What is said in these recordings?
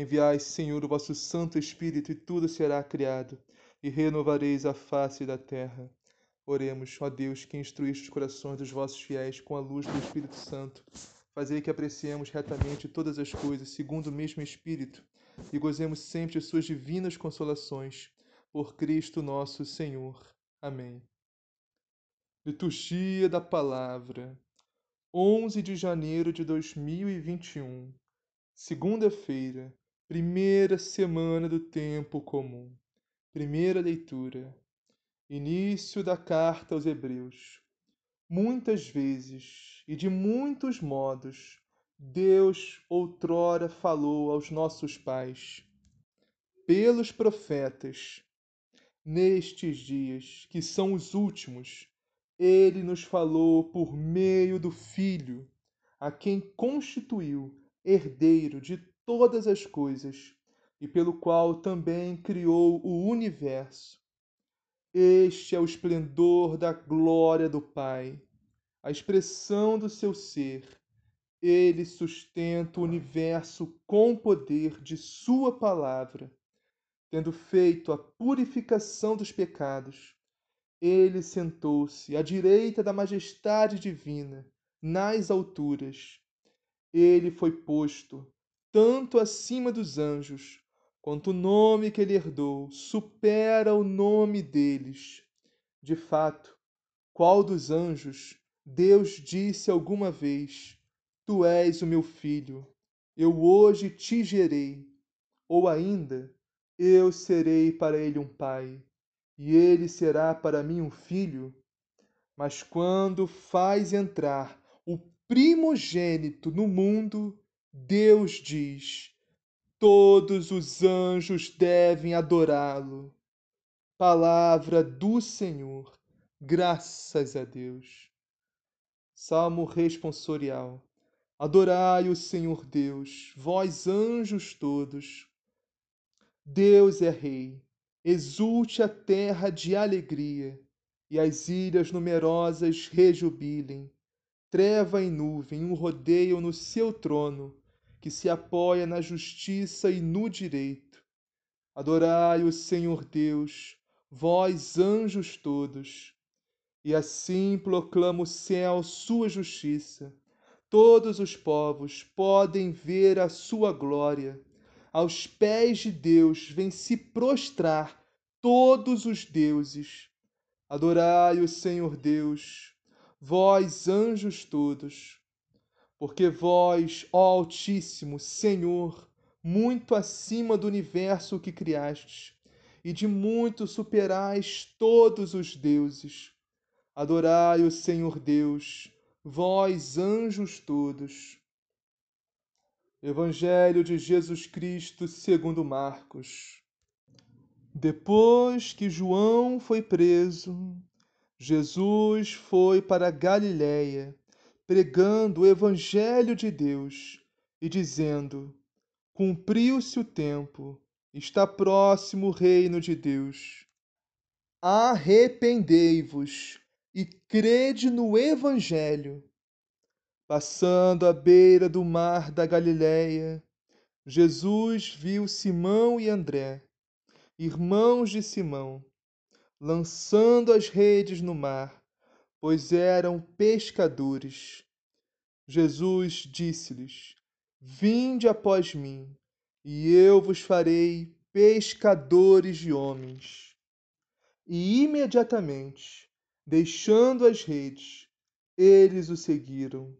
Enviai, Senhor, o vosso Santo Espírito, e tudo será criado, e renovareis a face da terra. Oremos, ó Deus, que instruíste os corações dos vossos fiéis com a luz do Espírito Santo. Fazei que apreciemos retamente todas as coisas, segundo o mesmo Espírito, e gozemos sempre de suas divinas consolações. Por Cristo nosso Senhor. Amém. Liturgia da Palavra, 11 de janeiro de 2021, segunda-feira Primeira semana do tempo comum. Primeira leitura. Início da carta aos Hebreus. Muitas vezes e de muitos modos, Deus outrora falou aos nossos pais, pelos profetas. Nestes dias, que são os últimos, ele nos falou por meio do Filho, a quem constituiu herdeiro de todas as coisas, e pelo qual também criou o universo. Este é o esplendor da glória do Pai, a expressão do seu ser. Ele sustenta o universo com o poder de Sua palavra. Tendo feito a purificação dos pecados, ele sentou-se à direita da majestade divina, nas alturas. Ele foi posto tanto acima dos anjos, quanto o nome que ele herdou supera o nome deles. De fato, qual dos anjos Deus disse alguma vez: Tu és o meu filho, eu hoje te gerei, ou ainda, eu serei para ele um pai, e ele será para mim um filho? Mas quando faz entrar o primogênito no mundo, Deus diz: todos os anjos devem adorá-lo. Palavra do Senhor, graças a Deus. Salmo responsorial. Adorai o Senhor Deus, vós anjos todos. Deus é Rei, exulte a terra de alegria, e as ilhas numerosas rejubilem. Treva e nuvem o rodeiam no seu trono, que se apoia na justiça e no direito. Adorai o Senhor Deus, vós anjos todos. E assim proclama o céu sua justiça. Todos os povos podem ver a sua glória. Aos pés de Deus vêm se prostrar todos os deuses. Adorai o Senhor Deus, vós anjos todos porque vós, ó Altíssimo Senhor, muito acima do universo que criastes, e de muito superais todos os deuses. Adorai o Senhor Deus, vós anjos todos. Evangelho de Jesus Cristo segundo Marcos. Depois que João foi preso, Jesus foi para Galiléia pregando o Evangelho de Deus e dizendo: Cumpriu-se o tempo, está próximo o reino de Deus. Arrependei-vos e crede no Evangelho. Passando à beira do mar da Galiléia, Jesus viu Simão e André, irmãos de Simão, lançando as redes no mar pois eram pescadores. Jesus disse-lhes: Vinde após mim, e eu vos farei pescadores de homens. E imediatamente, deixando as redes, eles o seguiram.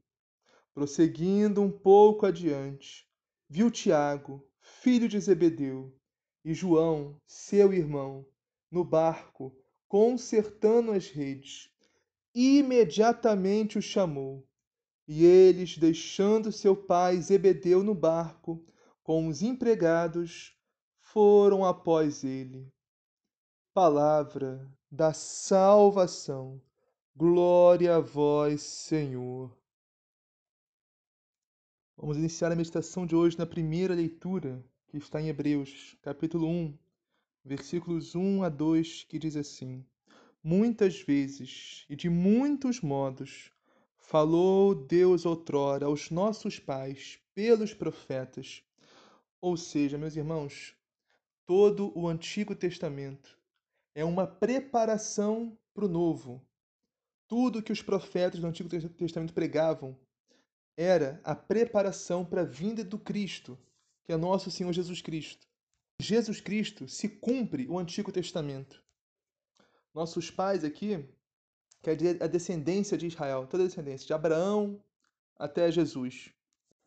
Prosseguindo um pouco adiante, viu Tiago, filho de Zebedeu, e João, seu irmão, no barco, consertando as redes. Imediatamente o chamou. E eles, deixando seu pai Zebedeu no barco, com os empregados, foram após ele. Palavra da salvação. Glória a vós, Senhor. Vamos iniciar a meditação de hoje na primeira leitura, que está em Hebreus, capítulo 1, versículos 1 a 2, que diz assim: Muitas vezes e de muitos modos falou Deus outrora aos nossos pais pelos profetas. Ou seja, meus irmãos, todo o Antigo Testamento é uma preparação para o Novo. Tudo que os profetas do Antigo Testamento pregavam era a preparação para a vinda do Cristo, que é nosso Senhor Jesus Cristo. Jesus Cristo se cumpre o Antigo Testamento. Nossos pais aqui, quer dizer a descendência de Israel, toda a descendência, de Abraão até Jesus.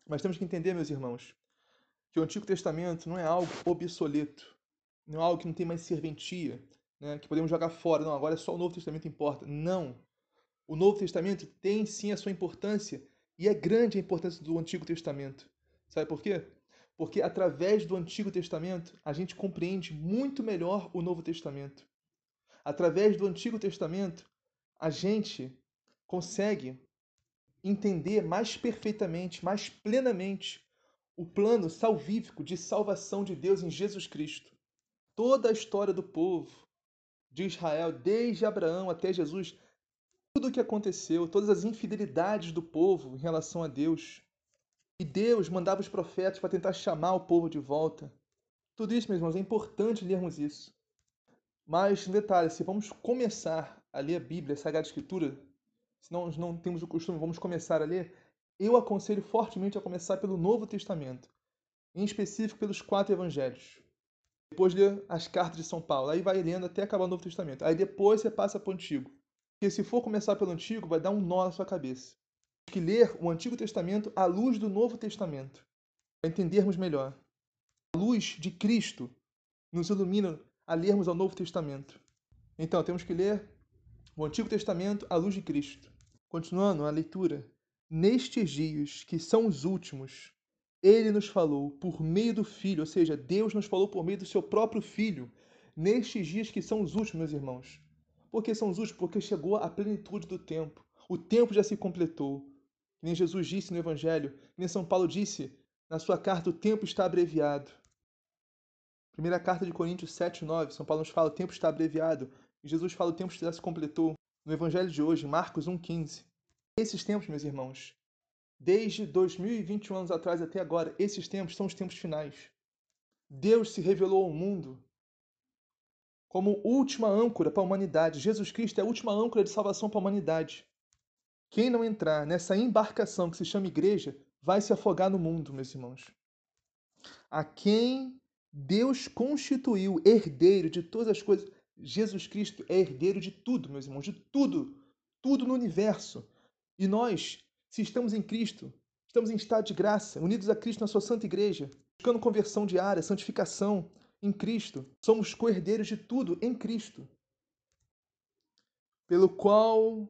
Mas temos que entender, meus irmãos, que o Antigo Testamento não é algo obsoleto, não é algo que não tem mais serventia, né, que podemos jogar fora. Não, agora é só o Novo Testamento importa. Não. O Novo Testamento tem sim a sua importância e é grande a importância do Antigo Testamento. Sabe por quê? Porque através do Antigo Testamento a gente compreende muito melhor o Novo Testamento. Através do Antigo Testamento a gente consegue entender mais perfeitamente, mais plenamente o plano salvífico de salvação de Deus em Jesus Cristo. Toda a história do povo de Israel, desde Abraão até Jesus, tudo o que aconteceu, todas as infidelidades do povo em relação a Deus. E Deus mandava os profetas para tentar chamar o povo de volta. Tudo isso, meus irmãos, é importante lermos isso. Mas, um detalhe, se vamos começar a ler a Bíblia, a Sagrada Escritura, se nós não temos o costume, vamos começar a ler, eu aconselho fortemente a começar pelo Novo Testamento, em específico pelos quatro evangelhos. Depois ler as cartas de São Paulo, aí vai lendo até acabar o Novo Testamento. Aí depois você passa para o Antigo. Porque se for começar pelo Antigo, vai dar um nó na sua cabeça. Que ler o Antigo Testamento à luz do Novo Testamento, para entendermos melhor. A luz de Cristo nos ilumina a lermos ao Novo Testamento. Então, temos que ler o Antigo Testamento à luz de Cristo. Continuando a leitura. Nestes dias, que são os últimos, ele nos falou por meio do Filho, ou seja, Deus nos falou por meio do seu próprio Filho, nestes dias que são os últimos, meus irmãos. Por que são os últimos? Porque chegou a plenitude do tempo. O tempo já se completou. Nem Jesus disse no Evangelho, nem São Paulo disse na sua carta, o tempo está abreviado. Primeira carta de Coríntios 7, 9, São Paulo nos fala, o tempo está abreviado. E Jesus fala, o tempo já se completou. No Evangelho de hoje, Marcos 1,15. Esses tempos, meus irmãos, desde 2021 anos atrás até agora, esses tempos são os tempos finais. Deus se revelou ao mundo como última âncora para a humanidade. Jesus Cristo é a última âncora de salvação para a humanidade. Quem não entrar nessa embarcação que se chama igreja vai se afogar no mundo, meus irmãos. A quem Deus constituiu herdeiro de todas as coisas. Jesus Cristo é herdeiro de tudo, meus irmãos, de tudo. Tudo no universo. E nós, se estamos em Cristo, estamos em estado de graça, unidos a Cristo na sua santa igreja, buscando conversão diária, santificação, em Cristo. Somos co-herdeiros de tudo em Cristo. Pelo qual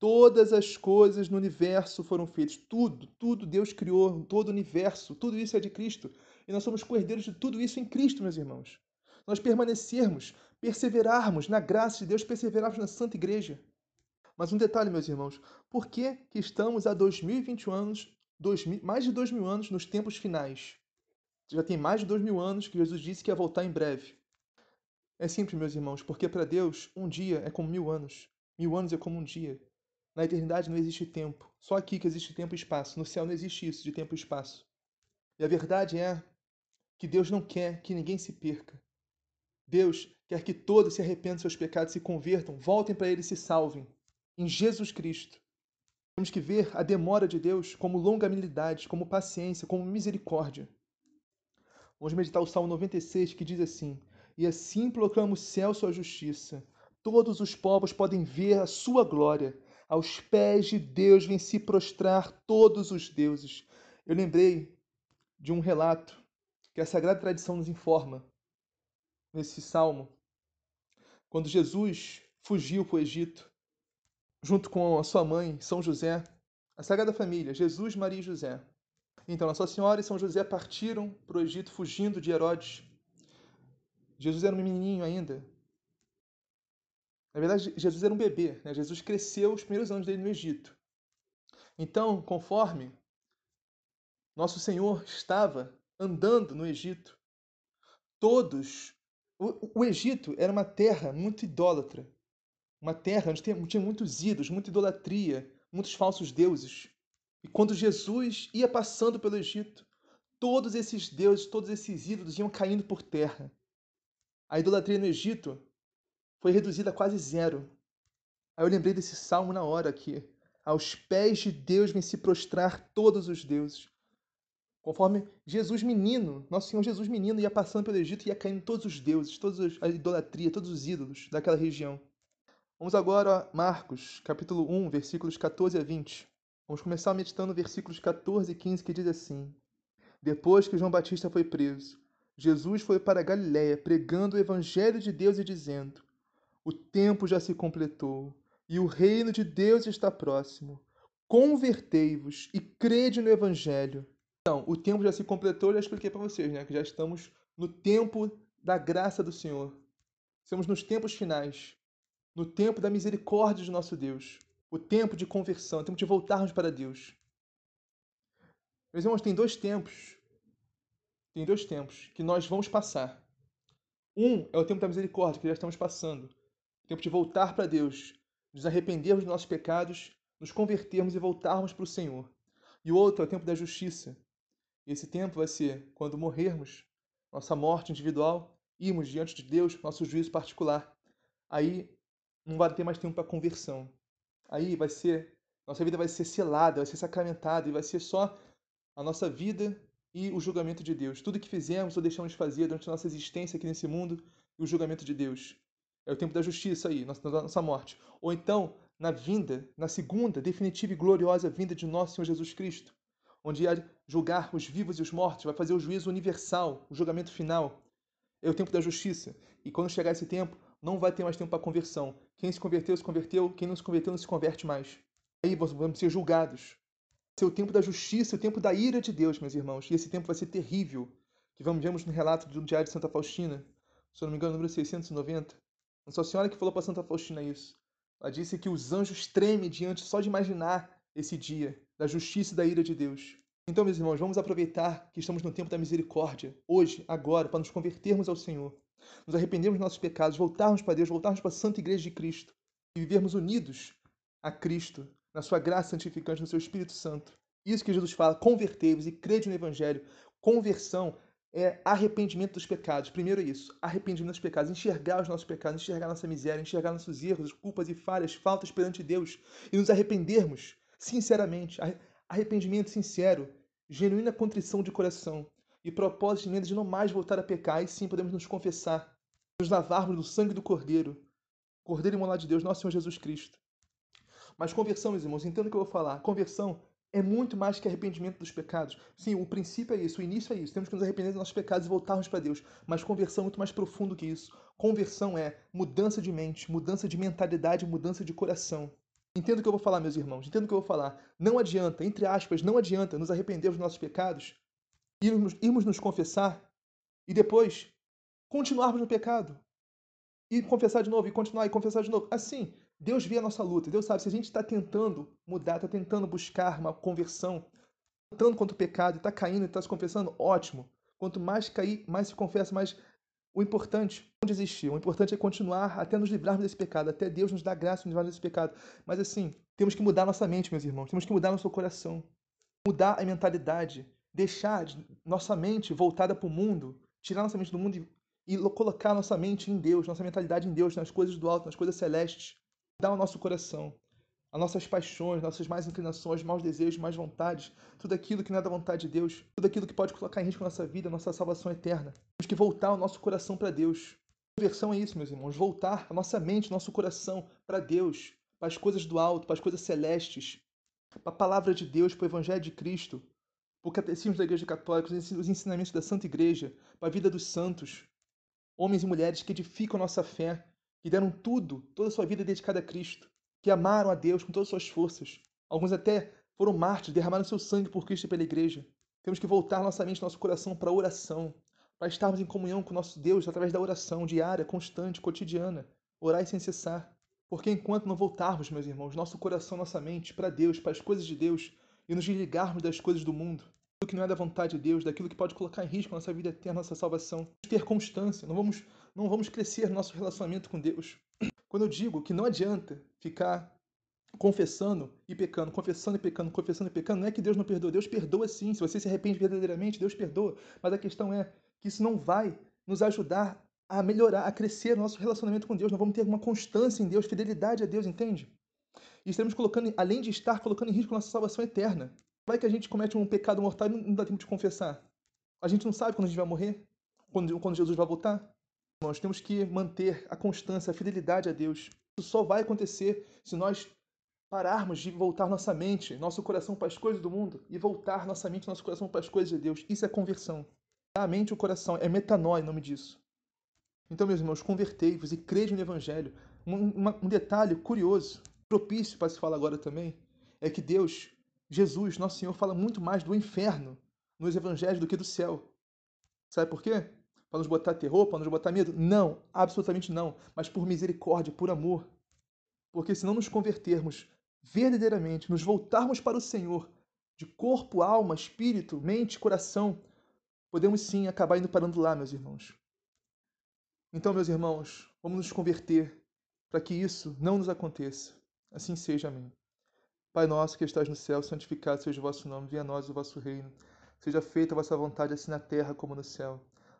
todas as coisas no universo foram feitas. Tudo, tudo Deus criou, todo o universo, tudo isso é de Cristo. E nós somos co-herdeiros de tudo isso em Cristo, meus irmãos. Nós permanecermos, perseverarmos na graça de Deus, perseverarmos na Santa Igreja. Mas um detalhe, meus irmãos, por que, que estamos há 2021 anos, dois, mais de dois mil anos nos tempos finais? Já tem mais de dois mil anos que Jesus disse que ia voltar em breve. É simples, meus irmãos, porque para Deus um dia é como mil anos. Mil anos é como um dia. Na eternidade não existe tempo. Só aqui que existe tempo e espaço. No céu não existe isso de tempo e espaço. E a verdade é que Deus não quer que ninguém se perca. Deus quer que todos se arrependam dos seus pecados, se convertam, voltem para Ele e se salvem. Em Jesus Cristo. Temos que ver a demora de Deus como longanimidade, como paciência, como misericórdia. Vamos meditar o Salmo 96, que diz assim: E assim proclama o céu sua justiça. Todos os povos podem ver a sua glória. Aos pés de Deus vêm se prostrar todos os deuses. Eu lembrei de um relato que a Sagrada Tradição nos informa nesse salmo. Quando Jesus fugiu para o Egito, junto com a sua mãe, São José, a Sagrada Família, Jesus, Maria e José. Então, Nossa Senhora e São José partiram para o Egito fugindo de Herodes. Jesus era um menininho ainda. Na verdade, Jesus era um bebê. Né? Jesus cresceu os primeiros anos dele no Egito. Então, conforme Nosso Senhor estava andando no Egito, todos. O, o Egito era uma terra muito idólatra. Uma terra onde tinha muitos ídolos, muita idolatria, muitos falsos deuses. E quando Jesus ia passando pelo Egito, todos esses deuses, todos esses ídolos iam caindo por terra. A idolatria no Egito foi reduzida a quase zero. Aí eu lembrei desse salmo na hora aqui. Aos pés de Deus vem se prostrar todos os deuses. Conforme Jesus menino, nosso Senhor Jesus menino ia passando pelo Egito e ia caindo todos os deuses, toda a idolatria, todos os ídolos daquela região. Vamos agora a Marcos, capítulo 1, versículos 14 a 20. Vamos começar meditando versículos 14 e 15 que diz assim: Depois que João Batista foi preso, Jesus foi para Galiléia pregando o evangelho de Deus e dizendo: O tempo já se completou e o reino de Deus está próximo. Convertei-vos e crede no evangelho. Então, o tempo já se completou, já expliquei para vocês, né, que já estamos no tempo da graça do Senhor. Estamos nos tempos finais, no tempo da misericórdia de nosso Deus o tempo de conversão, o tempo de voltarmos para Deus. Meus irmãos, tem dois tempos. Tem dois tempos que nós vamos passar. Um é o tempo da misericórdia, que já estamos passando. Tempo de voltar para Deus, nos arrependermos dos nossos pecados, nos convertermos e voltarmos para o Senhor. E o outro é o tempo da justiça. E esse tempo vai ser quando morrermos, nossa morte individual, irmos diante de Deus, nosso juízo particular. Aí não vai ter mais tempo para conversão aí vai ser, nossa vida vai ser selada, vai ser sacramentada e vai ser só a nossa vida e o julgamento de Deus. Tudo que fizemos ou deixamos de fazer durante a nossa existência aqui nesse mundo e o julgamento de Deus. É o tempo da justiça aí, nossa, nossa morte. Ou então, na vinda, na segunda, definitiva e gloriosa vinda de nosso Senhor Jesus Cristo, onde há julgar os vivos e os mortos, vai fazer o juízo universal, o julgamento final. É o tempo da justiça. E quando chegar esse tempo, não vai ter mais tempo para conversão. Quem se converteu, se converteu. Quem não se converteu, não se converte mais. Aí vamos ser julgados. Esse é o tempo da justiça, o tempo da ira de Deus, meus irmãos. E esse tempo vai ser terrível. Que vamos vemos no relato do Diário de Santa Faustina, se eu não me engano, número 690. Nossa Senhora que falou para Santa Faustina isso. Ela disse que os anjos tremem diante só de imaginar esse dia da justiça e da ira de Deus. Então, meus irmãos, vamos aproveitar que estamos no tempo da misericórdia, hoje, agora, para nos convertermos ao Senhor nos arrependermos dos nossos pecados, voltarmos para Deus, voltarmos para a Santa Igreja de Cristo e vivermos unidos a Cristo, na sua graça santificante, no seu Espírito Santo. Isso que Jesus fala, convertei-vos e crede no Evangelho. Conversão é arrependimento dos pecados. Primeiro isso, arrependimento dos pecados, enxergar os nossos pecados, enxergar nossa miséria, enxergar nossos erros, culpas e falhas, faltas perante Deus e nos arrependermos sinceramente, arrependimento sincero, genuína contrição de coração e propósito de de não mais voltar a pecar, e sim podemos nos confessar, nos lavarmos do sangue do Cordeiro, Cordeiro imolado de Deus, nosso Senhor Jesus Cristo. Mas conversão, meus irmãos, entendo o que eu vou falar. Conversão é muito mais que arrependimento dos pecados. Sim, o princípio é isso, o início é isso. Temos que nos arrepender dos nossos pecados e voltarmos para Deus. Mas conversão é muito mais profundo que isso. Conversão é mudança de mente, mudança de mentalidade, mudança de coração. Entendo o que eu vou falar, meus irmãos. Entendo o que eu vou falar. Não adianta, entre aspas, não adianta nos arrepender dos nossos pecados irmos, irmos nos confessar e depois continuarmos no pecado. E confessar de novo, e continuar, e confessar de novo. Assim, Deus vê a nossa luta. Deus sabe, se a gente está tentando mudar, está tentando buscar uma conversão, lutando contra o pecado, está caindo e está se confessando, ótimo. Quanto mais cair, mais se confessa, mais o importante não desistir. O importante é continuar até nos livrarmos desse pecado, até Deus nos dá graça nos livrar desse pecado. Mas assim, temos que mudar nossa mente, meus irmãos. Temos que mudar nosso coração. Mudar a mentalidade deixar nossa mente voltada para o mundo, tirar nossa mente do mundo e, e, colocar nossa mente em Deus, nossa mentalidade em Deus, nas coisas do alto, nas coisas celestes, dar o nosso coração. as nossas paixões, nossas más inclinações, maus desejos, más vontades, tudo aquilo que não é da vontade de Deus, tudo aquilo que pode colocar em risco a nossa vida, a nossa salvação eterna. Temos que voltar o nosso coração para Deus. Conversão é isso, meus irmãos, voltar a nossa mente, nosso coração para Deus, para as coisas do alto, para as coisas celestes, para a palavra de Deus, para o Evangelho de Cristo, para o catecismo da Igreja Católica, os ensinamentos da Santa Igreja, para a vida dos santos, homens e mulheres que edificam a nossa fé, que deram tudo, toda a sua vida dedicada a Cristo, que amaram a Deus com todas as suas forças. Alguns até foram mártires, derramaram seu sangue por Cristo e pela Igreja. Temos que voltar nossa mente, nosso coração para a oração, para estarmos em comunhão com nosso Deus através da oração diária, constante, cotidiana. Orar sem cessar. Porque enquanto não voltarmos, meus irmãos, nosso coração, nossa mente para Deus, para as coisas de Deus e nos desligarmos das coisas do mundo, do que não é da vontade de Deus, daquilo que pode colocar em risco a nossa vida eterna, nossa salvação, ter constância, não vamos, não vamos crescer no nosso relacionamento com Deus. Quando eu digo que não adianta ficar confessando e pecando, confessando e pecando, confessando e pecando, não é que Deus não perdoa, Deus perdoa sim. Se você se arrepende verdadeiramente, Deus perdoa. Mas a questão é que isso não vai nos ajudar a melhorar, a crescer nosso relacionamento com Deus. Nós vamos ter uma constância em Deus, fidelidade a Deus, entende? E estaremos colocando, além de estar colocando em risco nossa salvação eterna. Vai que a gente comete um pecado mortal e não dá tempo de confessar. A gente não sabe quando a gente vai morrer, quando, quando Jesus vai voltar. Nós temos que manter a constância, a fidelidade a Deus. Isso só vai acontecer se nós pararmos de voltar nossa mente, nosso coração para as coisas do mundo e voltar nossa mente, nosso coração para as coisas de Deus. Isso é conversão. A mente e o coração é metanói, nome disso. Então, meus irmãos, convertei-vos e crede no Evangelho. Um, um, detalhe curioso, propício para se falar agora também, é que Deus, Jesus, nosso Senhor, fala muito mais do inferno nos Evangelhos do que do céu. Sabe por quê? Para nos botar terror, para nos botar medo? Não, absolutamente não. Mas por misericórdia, por amor. Porque se não nos convertermos verdadeiramente, nos voltarmos para o Senhor, de corpo, alma, espírito, mente, coração, podemos sim acabar indo parando lá, meus irmãos. Então, meus irmãos, vamos nos converter para que isso não nos aconteça. Assim seja, amém. Pai nosso que estás no céu, santificado seja o vosso nome, venha a nós o vosso reino. Seja feita a vossa vontade, assim na terra como no céu.